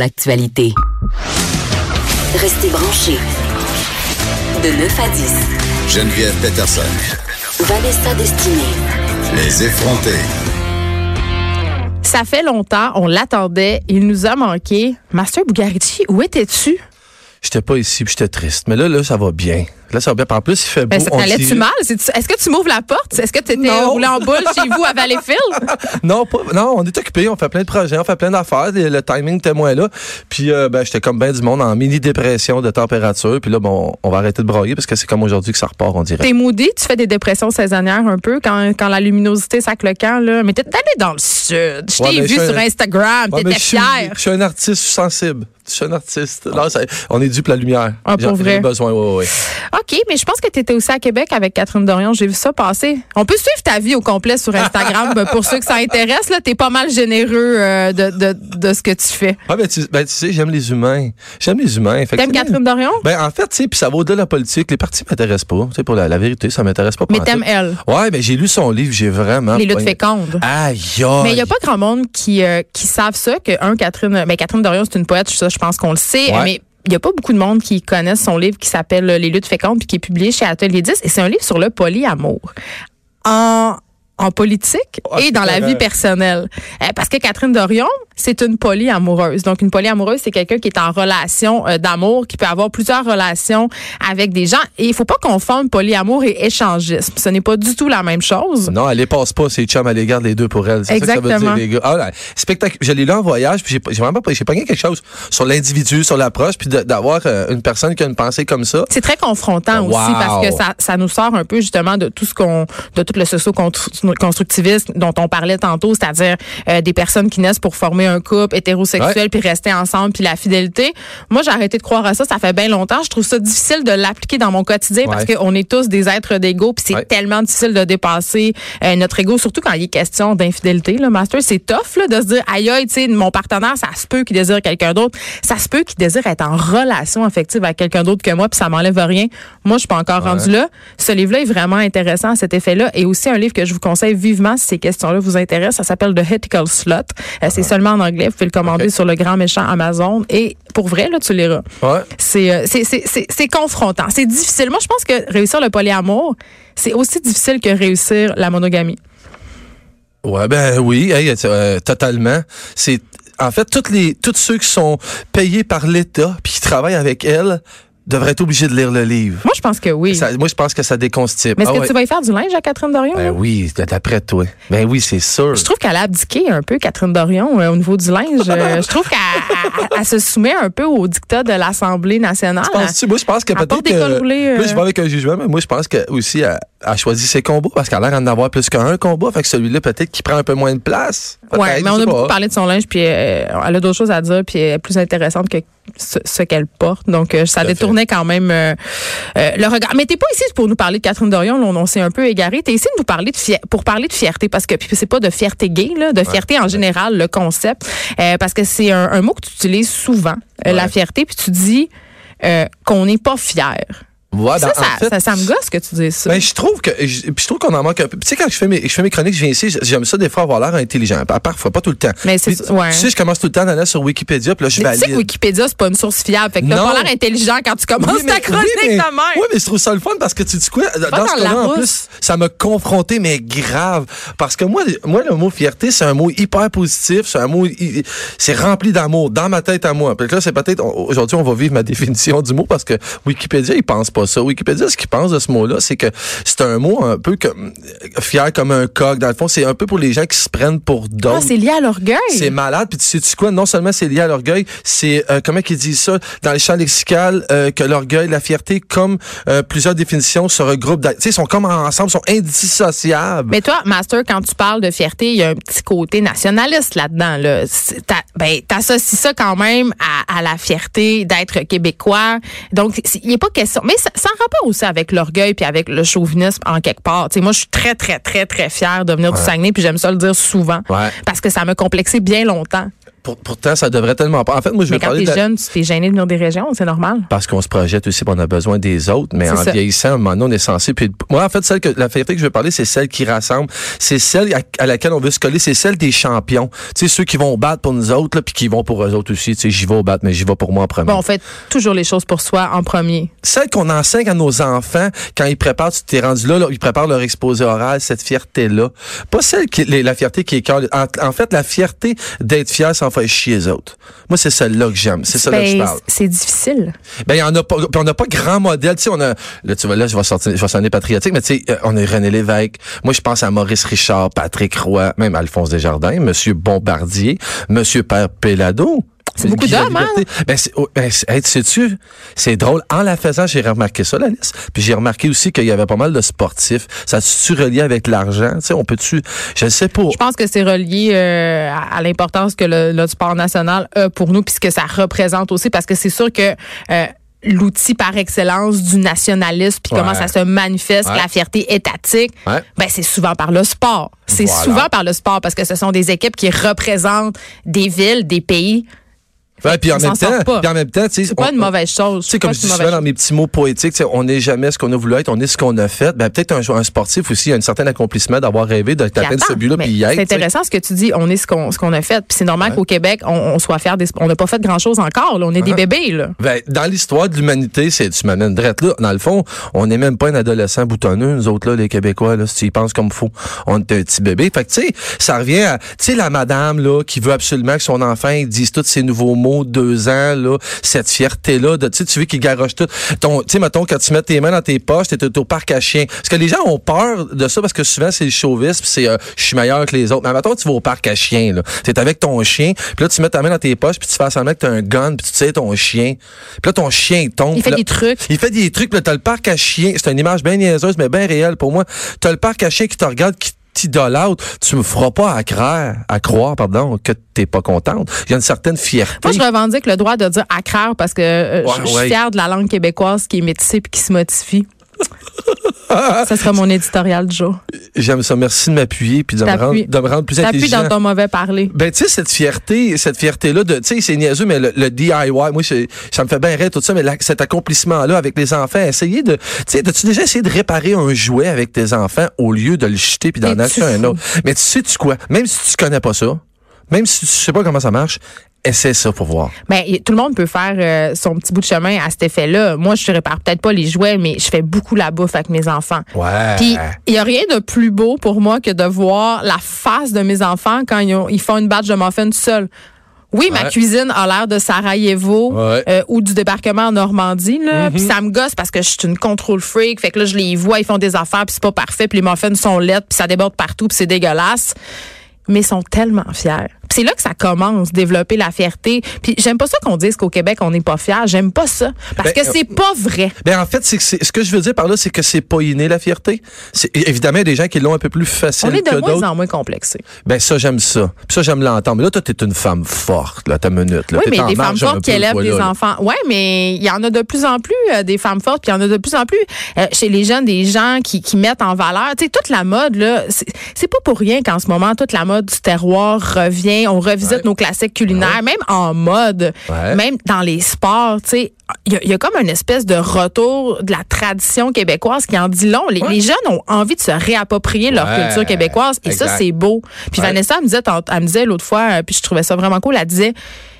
L'actualité. Restez branchés. De 9 à 10. Geneviève Peterson. Vanessa Destinée. Les effrontés. Ça fait longtemps, on l'attendait, il nous a manqué. Master Bugarici, où étais-tu? J'étais pas ici, puis j'étais triste. Mais là, là, ça va bien. Là, ça va bien. En plus, il fait beau. Ben, ça- on Allais-tu dirait- mal? Est-ce que tu m'ouvres la porte? Est-ce que tu étais roulé en boule chez vous à Valleyfield? Non, pas, non, on est occupé, on fait plein de projets, on fait plein d'affaires. Le, timing était moins là. Puis, euh, ben, j'étais comme ben du monde en mini dépression de température. Puis là, bon, on va arrêter de broyer parce que c'est comme aujourd'hui que ça repart, on dirait. T'es moody, tu fais des dépressions saisonnières un peu quand, quand la luminosité sac le camp, là. Mais t'es allé dans le sud. Je Ouais, t'ai vu sur un- Instagram, Ouais, t'étais fier. Je suis un artiste, je suis sensible. Je suis un artiste. Là, ça- on est dû pour la lumière. Ah, pour vrai? Besoin, oui, oui. OK, mais je pense que tu étais aussi à Québec avec Catherine Dorion. J'ai vu ça passer. On peut suivre ta vie au complet sur Instagram. Pour ceux que ça intéresse, là, t'es pas mal généreux euh, de, de, de ce que tu fais. Ah, ben, tu, ben, tu sais, j'aime les humains. J'aime les humains. T'aimes Catherine Dorion? Ben, en fait, tu sais, puis ça va au-delà de la politique. Les partis m'intéressent pas. Tu sais, pour la, la vérité, ça m'intéresse pas. Mais t'aimes elle. Ouais, ben, j'ai lu son livre, j'ai vraiment. Les luttes fécondes. Aïe, aïe. Mais il n'y a pas grand monde qui, euh, qui savent ça, que, un, Catherine, ben, Catherine Dorion, c'est une poète, ça, je pense qu'on le sait, Ouais. mais il n'y a pas beaucoup de monde qui connaissent son livre qui s'appelle Les luttes fécondes, puis qui est publié chez Atelier 10, et c'est un livre sur le polyamour. En, en politique Ah, et dans la vie personnelle. Euh, parce que Catherine Dorion, c'est une polyamoureuse. Donc, une polyamoureuse, c'est quelqu'un qui est en relation euh, d'amour, qui peut avoir plusieurs relations avec des gens. Et il faut pas confondre polyamour et échangisme. Ce n'est pas du tout la même chose. Non, elle les passe pas, ses chums, elle les garde les deux pour elle. C'est ça que ça veut Exactement. dire, les gars. Ah, là, spectacle. Je l'ai lu en voyage, puis j'ai vraiment pas, j'ai pas quelque chose sur l'individu, sur l'approche, puis de- d'avoir euh, une personne qui a une pensée comme ça. C'est très confrontant Wow. aussi parce que ça, ça nous sort un peu justement de tout ce qu'on, de tout le socio-constructivisme dont on parlait tantôt, c'est-à-dire euh, des personnes qui naissent pour former un couple hétérosexuel puis rester ensemble puis la fidélité. Moi, j'ai arrêté de croire à ça. Ça fait bien longtemps. Je trouve ça difficile de l'appliquer dans mon quotidien parce qu'on est tous des êtres d'ego puis c'est tellement difficile de dépasser euh, notre ego, surtout quand il est question d'infidélité. Le master, c'est tough là, de se dire aïe aïe, tu sais, mon partenaire, ça se peut qu'il désire quelqu'un d'autre, ça se peut qu'il désire être en relation affective avec quelqu'un d'autre que moi puis ça m'enlève rien. Moi, je suis pas encore rendu là. Ce livre-là est vraiment intéressant à cet effet-là et aussi un livre que je vous conseille vivement si ces questions-là vous intéressent. Ça s'appelle The Ethical Slot. Euh, c'est seulement en anglais. Vous pouvez le commander sur le grand méchant Amazon et pour vrai là, tu liras. Ouais. C'est euh, c'est- c'est- c'est- c'est confrontant. C'est difficile. Moi, je pense que réussir le polyamour, c'est aussi difficile que réussir la monogamie. Ouais, ben oui, hey, euh, totalement. C'est en fait toutes les tous ceux qui sont payés par l'État puis qui travaillent avec elle devraient être obligés de lire le livre. Moi, je pense que oui. Ça- moi, je pense que ça déconstipe. Mais est-ce Ah que ouais. tu vas y faire du linge à Catherine Dorion? Ben oui, d'après toi. Ben oui, c'est sûr. Je trouve qu'elle a abdiqué un peu, Catherine Dorion, euh, au niveau du linge. Euh, je trouve qu'elle elle- elle se soumet un peu au dictat de l'Assemblée nationale. Penses-tu? Moi, je pense que peut-être que... euh. Je vais avec un jugement, mais moi, je pense que aussi elle a choisi ses combats parce qu'elle a l'air d'en avoir plus qu'un combat. Fait que celui-là, peut-être qu'il prend un peu moins de place. Ouais, Peut-être, mais on a beaucoup parlé de son linge, puis euh, elle a d'autres choses à dire, puis elle est plus intéressante que ce, ce qu'elle porte. Donc, euh, ça détournait quand même euh, euh, le regard. Mais t'es pas ici pour nous parler de Catherine Dorion, on, on s'est un peu égaré. T'es ici de nous parler de fier- pour parler de fierté, parce que puis c'est pas de fierté gay, là, de fierté en général, le concept, parce que c'est un, un mot que tu utilises souvent, Ouais. la fierté, puis tu dis qu'on n'est pas fier. Ça, ben, ça, en fait, ça, ça me gosse que tu dises ça. Ben, je trouve que je, je trouve qu'on en manque un peu. Tu sais, quand je fais mes, je fais mes chroniques, je viens ici, j'aime ça des fois avoir l'air intelligent. Parfois, pas tout le temps. Mais c'est ouais. Tu sais, je commence tout le temps à aller sur Wikipédia, puis là, je Mais tu sais valide. que Wikipédia, c'est pas une source fiable. Fait que t'as pas l'air intelligent quand tu commences Oui, mais- ta chronique oui, mais, de même. Oui, mais je trouve ça le fun parce que tu dis quoi? Dans, dans ce cas-là, en plus, ça m'a confronté, mais grave. Parce que moi, moi, le mot fierté, c'est un mot hyper positif. C'est un mot, c'est rempli d'amour dans ma tête à moi. Puis là, c'est peut-être, aujourd'hui, on va vivre ma définition du mot parce que Wikipédia, il pense pas ça. Wikipédia, ce qu'il pense de ce mot-là, c'est que c'est un mot un peu comme, euh, fier comme un coq. Dans le fond, c'est un peu pour les gens qui se prennent pour Ah, d'autres. c'est lié à l'orgueil. C'est malade. Puis tu sais-tu quoi? Non seulement c'est lié à l'orgueil, c'est, euh, comment qu'ils disent ça, dans les champs lexical, euh, que l'orgueil, la fierté, comme euh, plusieurs définitions, se regroupent. Tu sais, ils sont comme ensemble, sont indissociables. Mais toi, Master, quand tu parles de fierté, il y a un petit côté nationaliste là-dedans. Là. Ben, t'associes ça quand même à, à la fierté d'être québécois. Donc, il n'est pas question. Mais ça, ça en rapport aussi avec l'orgueil puis avec le chauvinisme en quelque part. Tu sais, moi, je suis très, très, très, très fière de venir du Saguenay, puis j'aime ça le dire souvent. Ouais. Parce que ça m'a complexé bien longtemps. Pour- pourtant, ça devrait tellement pas. En fait, moi, je Mais veux quand parler t'es de jeune, tu t'es gêné de venir des régions, c'est normal. parce qu'on se projette aussi, on a besoin des autres. Mais en ça. vieillissant, à un moment donné, on est censé. Puis moi, en fait, celle que la fierté que je veux parler, c'est celle qui rassemble. C'est celle à, à laquelle on veut se coller. C'est celle des champions. Tu sais, ceux qui vont battre pour nous autres, là, puis qui vont pour eux autres aussi. Tu sais, j'y vais au battre, mais j'y vais pour moi en premier. Bon, on fait toujours les choses pour soi en premier. Celle qu'on enseigne à nos enfants quand ils préparent, tu t'es rendu là, là, ils préparent leur exposé oral, cette fierté-là. Pas celle qui, la fierté qui est cœur. En, en fait, la fierté d'être fier sans faire chier les autres. Moi, c'est celle-là que j'aime. C'est celle-là que je Ben, parle. c'est difficile. Ben, il y en a pas, puis on n'a pas grand modèle. Tu sais, on a, là, tu vois, là, je vais sortir, je vais sonner patriotique, mais tu sais, euh, on a René Lévesque. Moi, je pense à Maurice Richard, Patrick Roy, même Alphonse Desjardins, Monsieur Bombardier, Monsieur Père Pelado. C'est beaucoup d'hommes, hein? Ben, c'est, oh, ben, hey, tu sais-tu, c'est drôle. En la faisant, j'ai remarqué ça, la liste. Puis j'ai remarqué aussi qu'il y avait pas mal de sportifs. Ça se relié avec l'argent? Tu sais, on peut-tu, je ne sais pas. Je pense que c'est relié euh, à, à l'importance que le, le sport national a pour nous, puisque ça représente aussi, parce que c'est sûr que euh, l'outil par excellence du nationalisme, puis comment ça se manifeste, Ouais. la fierté étatique, Ouais. ben c'est souvent par le sport. C'est Voilà. souvent par le sport, parce que ce sont des équipes qui représentent des villes, des pays. Ouais, puis en même temps, puis en même temps, tu C'est pas on- une mauvaise chose. Tu sais, comme je dis souvent dans mes petits mots poétiques, tu on n'est jamais ce qu'on a voulu être, on est ce qu'on a fait. Ben, peut-être un, un sportif aussi, y a un certain accomplissement d'avoir rêvé de Puis atteindre ce but-là, puis y être. C'est tu intéressant ce que tu dis. On est ce qu'on ce qu'on a fait. Puis c'est normal qu'au Québec, on, on soit fier des. On n'a pas fait grand chose encore. là. On est des bébés là. Ben, dans l'histoire de l'humanité, c'est tu m'amènes drette là. Dans le fond, on n'est même pas un adolescent boutonneux, nous autres là, les Québécois là, si ils pensent comme faut, on est un petit bébé. Fait que tu sais, ça revient à, tu sais, la madame là qui veut absolument que son enfant dise tous ces nouveaux mots, de deux ans là, cette fierté là, de tu sais, tu veux qu'il garoche tout. Ton, tu sais, mettons quand tu mets tes mains dans tes poches, t'es au parc à chiens. Parce que les gens ont peur de ça parce que souvent c'est le chauvisme, c'est euh, je suis meilleur que les autres. Mais mettons tu vas au parc à chiens là, t'es avec ton chien, puis là tu mets ta main dans tes poches, puis tu fais semblant que t'as un gun, puis tu tires ton chien. Puis là ton chien tombe. Il fait là- des trucs. il fait des trucs, puis là, t'as le parc à chiens. C'est une image bien niaiseuse, mais bien réelle pour moi. T'as le parc à chiens qui te regarde, qui t'idolâtre. Tu me feras pas à croire, à croire, pardon, que t'es pas contente. Il y a une certaine fierté. Moi, je revendique le droit de dire accraire parce que euh, Ouais, je- je suis ouais. fière de la langue québécoise qui est métissée puis qui se modifie. Ça sera mon éditorial du jour. J'aime ça. Merci de m'appuyer puis de me, rendre, T'appuies. de me rendre plus T'appuies intelligent. dans ton mauvais parler. Ben, tu sais, cette fierté, cette fierté-là de, tu sais, c'est niaiseux, mais le, le DIY, moi, ça me fait bien rire tout ça, mais cet accomplissement-là avec les enfants, essayer de, tu sais, as-tu déjà essayé de réparer un jouet avec tes enfants au lieu de le jeter puis d'en acheter un autre? Mais tu sais, tu quoi? Même si tu connais pas ça, même si tu sais pas comment ça marche, essaie ça pour voir. Ben, tout le monde peut faire euh, son petit bout de chemin à cet effet-là. Moi, je répare peut-être pas les jouets, mais je fais beaucoup la bouffe avec mes enfants. Ouais. Puis, il y a rien de plus beau pour moi que de voir la face de mes enfants quand ils, ont- ils font une batch de muffins seuls. Oui, ma cuisine a l'air de Sarajevo Ouais. euh, ou du débarquement en Normandie. Là. Puis ça me gosse parce que je suis une contrôle freak. Fait que là, je les vois, ils font des affaires, puis c'est pas parfait, puis les muffins sont laides, puis ça déborde partout, puis c'est dégueulasse. Mais ils sont tellement fiers. C'est là que ça commence, développer la fierté. Puis j'aime pas ça qu'on dise qu'au Québec, on n'est pas fiers. J'aime pas ça. Parce Ben, que c'est pas vrai. Ben en fait, c'est que c'est- ce que je veux dire par là, c'est que c'est pas inné la fierté. C'est évidemment il y a des gens qui l'ont un peu plus facile On est que de moins d'autres. en moins complexé. Ben ça j'aime ça. Puis ça j'aime l'entendre. Mais là toi t'es une femme forte là, ta minute là. Oui, T'es mais en des femmes fortes qui élèvent des enfants. Oui, mais il y en a de plus en plus euh, des femmes fortes, puis il y en a de plus en plus euh, chez les jeunes des gens qui, qui mettent en valeur. Tu sais, toute la mode, là, c'est c'est pas pour rien qu'en ce moment, toute la mode du terroir revient. On revisite Ouais. nos classiques culinaires, même en mode, Ouais. même dans les sports, tu sais. Il y, a- il y a comme une espèce de retour de la tradition québécoise qui en dit long. Les, les jeunes ont envie de se réapproprier leur culture québécoise et ça, c'est beau. Puis. Vanessa elle me disait, elle me disait l'autre fois, euh, puis je trouvais ça vraiment cool, elle disait,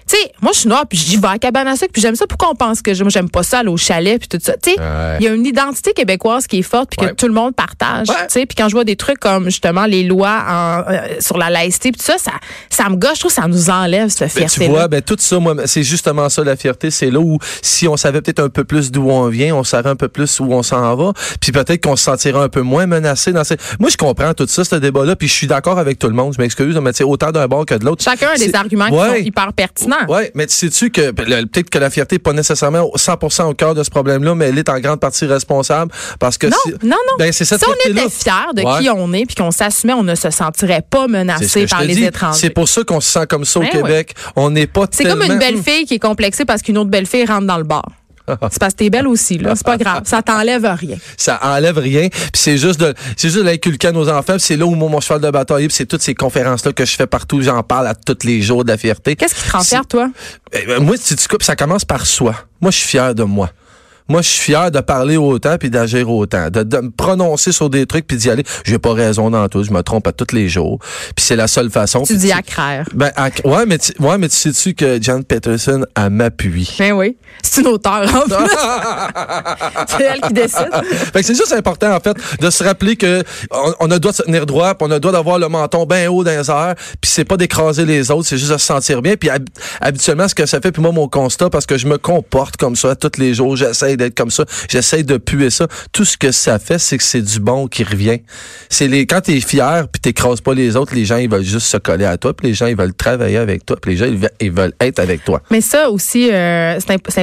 tu sais, moi, je suis noire, puis j'y vais à cabane à sucre, puis j'aime ça. Pourquoi on pense que j'aime- moi, j'aime pas ça, aller au chalet, puis tout ça? Tu sais, il y a une identité québécoise qui est forte, puis que tout le monde partage. Tu sais, puis quand je vois des trucs comme, justement, les lois en, euh, sur la laïcité, puis tout ça, ça, ça me gâche. Je trouve ça nous enlève, cette Ben, tu fierté vois, ben tout ça, moi, c'est justement ça la fierté. C'est là où si on savait peut-être un peu plus d'où on vient, on saurait un peu plus où on s'en va, puis peut-être qu'on se sentirait un peu moins menacé dans ces. Moi, je comprends tout ça, ce débat-là, puis je suis d'accord avec tout le monde. Je m'excuse, mais tu sais, autant d'un bord que de l'autre. Chacun a des C'est- arguments qui sont hyper pertinents. Ouais, mais tu sais-tu que ben, peut-être que la fierté n'est pas nécessairement 100% au cœur de ce problème-là, mais elle est en grande partie responsable parce que Non, si- non, non. Ben, c'est cette si on était fiers de Ouais. qui on est, puis qu'on s'assumait, on ne se sentirait pas menacé par les dis. étrangers. C'est pour ça qu'on se sent comme ça au Ben Québec. On n'est pas C'est comme une belle fille qui est complexée parce qu'une autre belle fille rentre dans le bar. c'est parce que t'es belle aussi, là. C'est pas grave. Ça t'enlève rien. Ça enlève rien. Puis c'est juste de, c'est juste de l'inculquer à nos enfants. C'est là où mon, cheval de bataille, puis c'est toutes ces conférences-là que je fais partout. J'en parle à tous les jours de la fierté. Qu'est-ce qui te rend fier, toi? Eh ben, moi, si tu coupes, ça commence par soi. Moi, je suis fier de moi. Moi, je suis fier de parler autant puis d'agir autant, de, de me prononcer sur des trucs puis d'y aller. J'ai pas raison dans tout, je me trompe à tous les jours. Puis c'est la seule façon. Tu dis accraire. Ben, ac- ouais, mais tu, ouais, mais tu sais-tu que Jan Peterson a m'appuie. Ben oui. C'est une auteure, en plus. c'est elle qui décide. fait que c'est juste important, en fait, de se rappeler que on, on a le droit de se tenir droit, puis on a le droit d'avoir le menton bien haut dans les airs, puis c'est pas d'écraser les autres, c'est juste de se sentir bien. Puis hab- habituellement, ce que ça fait, puis moi, mon constat, parce que je me comporte comme ça tous les jours, j'essaie d'être comme ça, j'essaie de puer ça. Tout ce que ça fait, c'est que c'est du bon qui revient. C'est les quand t'es fier, puis t'écrases pas les autres, les gens, ils veulent juste se coller à toi, puis les gens, ils veulent travailler avec toi, puis les gens, ils veulent, être avec toi. Mais ça aussi, euh,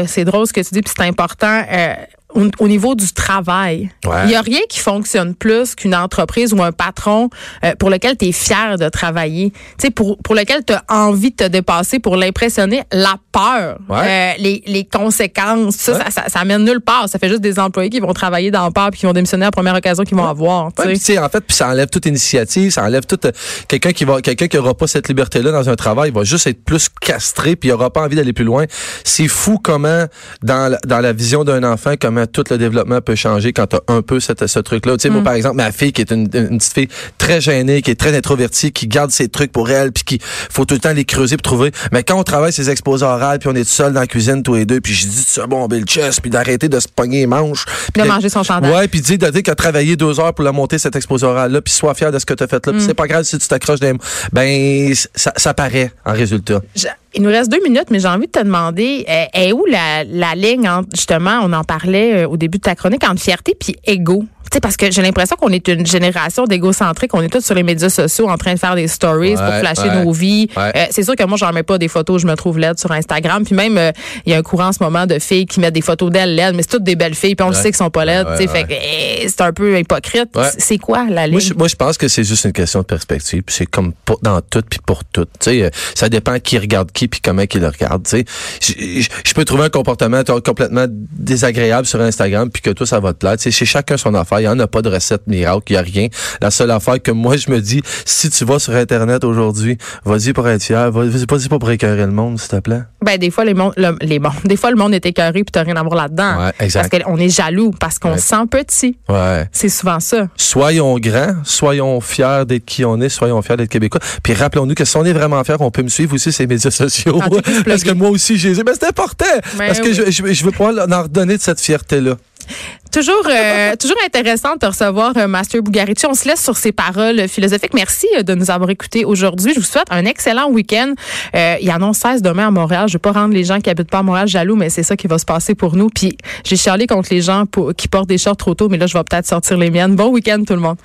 c'est drôle ce que tu dis, puis c'est important. euh, au, au niveau du travail, il Ouais. y a rien qui fonctionne plus qu'une entreprise ou un patron euh, pour lequel tu es fier de travailler, tu sais pour pour lequel tu as envie de te dépasser pour l'impressionner, la peur, Ouais. euh, les, les conséquences, ça, Ouais. ça, ça, ça mène nulle part, ça fait juste des employés qui vont travailler dans peur puis qui vont démissionner à la première occasion qu'ils vont avoir, tu sais. puis, tu sais, en fait, puis ça enlève toute initiative, ça enlève toute euh, quelqu'un qui va quelqu'un qui aura pas cette liberté là dans un travail, il va juste être plus castré puis il aura pas envie d'aller plus loin. C'est fou comment dans la, dans la vision d'un enfant comment tout le développement peut changer quand tu as un peu cette, ce truc là. Tu sais moi par exemple ma fille qui est une, une petite fille très gênée, qui est très introvertie, qui garde ses trucs pour elle puis qui faut tout le temps les creuser pour trouver. Mais quand on travaille ses exposés orales puis on est tout seul dans la cuisine tous les deux puis je dis de se bomber le chest puis d'arrêter de se pogner les manches. De puis manger son chandail. Ouais, puis de dire qu'il a travaillé deux heures pour la monter, cette exposé oral-là, puis sois fier de ce que tu as fait là. Puis c'est pas grave si tu t'accroches des... Ben, ça, ça paraît en résultat. Je- Il nous reste deux minutes, mais j'ai envie de te demander, euh, est où la, la ligne entre, justement, on en parlait au début de ta chronique, entre fierté puis ego? Tu sais, parce que j'ai l'impression qu'on est une génération d'égocentriques. On est tous sur les médias sociaux en train de faire des stories pour flasher ouais, nos vies. ouais. Euh, c'est sûr que moi, j'en mets pas des photos, je me trouve laide sur Instagram. Puis même, euh, il y a un courant en ce moment de filles qui mettent des photos d'elles laides, mais c'est toutes des belles filles, puis on le sait qu'elles sont pas laides. Tu sais, fait eh, c'est un peu hypocrite. C'est quoi la ligne? Moi je, pense que c'est juste une question de perspective. C'est comme pour, dans tout puis pour tout. Tu sais, euh, ça dépend qui regarde qui puis comment qui le regarde. Tu sais, je, peux trouver un comportement complètement désagréable sur Instagram puis que toi ça va te plaire. Tu sais, chez chacun son affaire. Il y en a pas de recette miracle. Il y a rien. La seule affaire que moi je me dis, si tu vas sur Internet aujourd'hui, vas-y pour être fier. Vas-y pas pour écœurer le monde, s'il te plaît. Ben des fois les mon- le- les des fois le monde est écœuré puis t'as rien à voir là-dedans. Ouais. Parce qu'on est jaloux parce qu'on Ouais. se sent petit. Ouais. C'est souvent ça. soyons grands, soyons fiers d'être qui on est, soyons fiers d'être québécois. Puis rappelons-nous que si on est vraiment fiers, on peut me suivre aussi sur les médias sociaux. Parce que moi aussi, j'ai Mais c'est important. Ben parce que je, je veux pouvoir en redonner de cette fierté-là. Toujours, euh, toujours intéressant de te recevoir, euh, Master Bugarici. On se laisse sur ces paroles philosophiques. Merci euh, de nous avoir écoutés aujourd'hui. Je vous souhaite un excellent week-end. Euh, il annonce 16 demain à Montréal. Je vais pas rendre les gens qui habitent pas à Montréal jaloux, mais c'est ça qui va se passer pour nous. Puis j'ai chialé contre les gens qui portent des shorts trop tôt, mais là, je vais peut-être sortir les miennes. Bon week-end, tout le monde.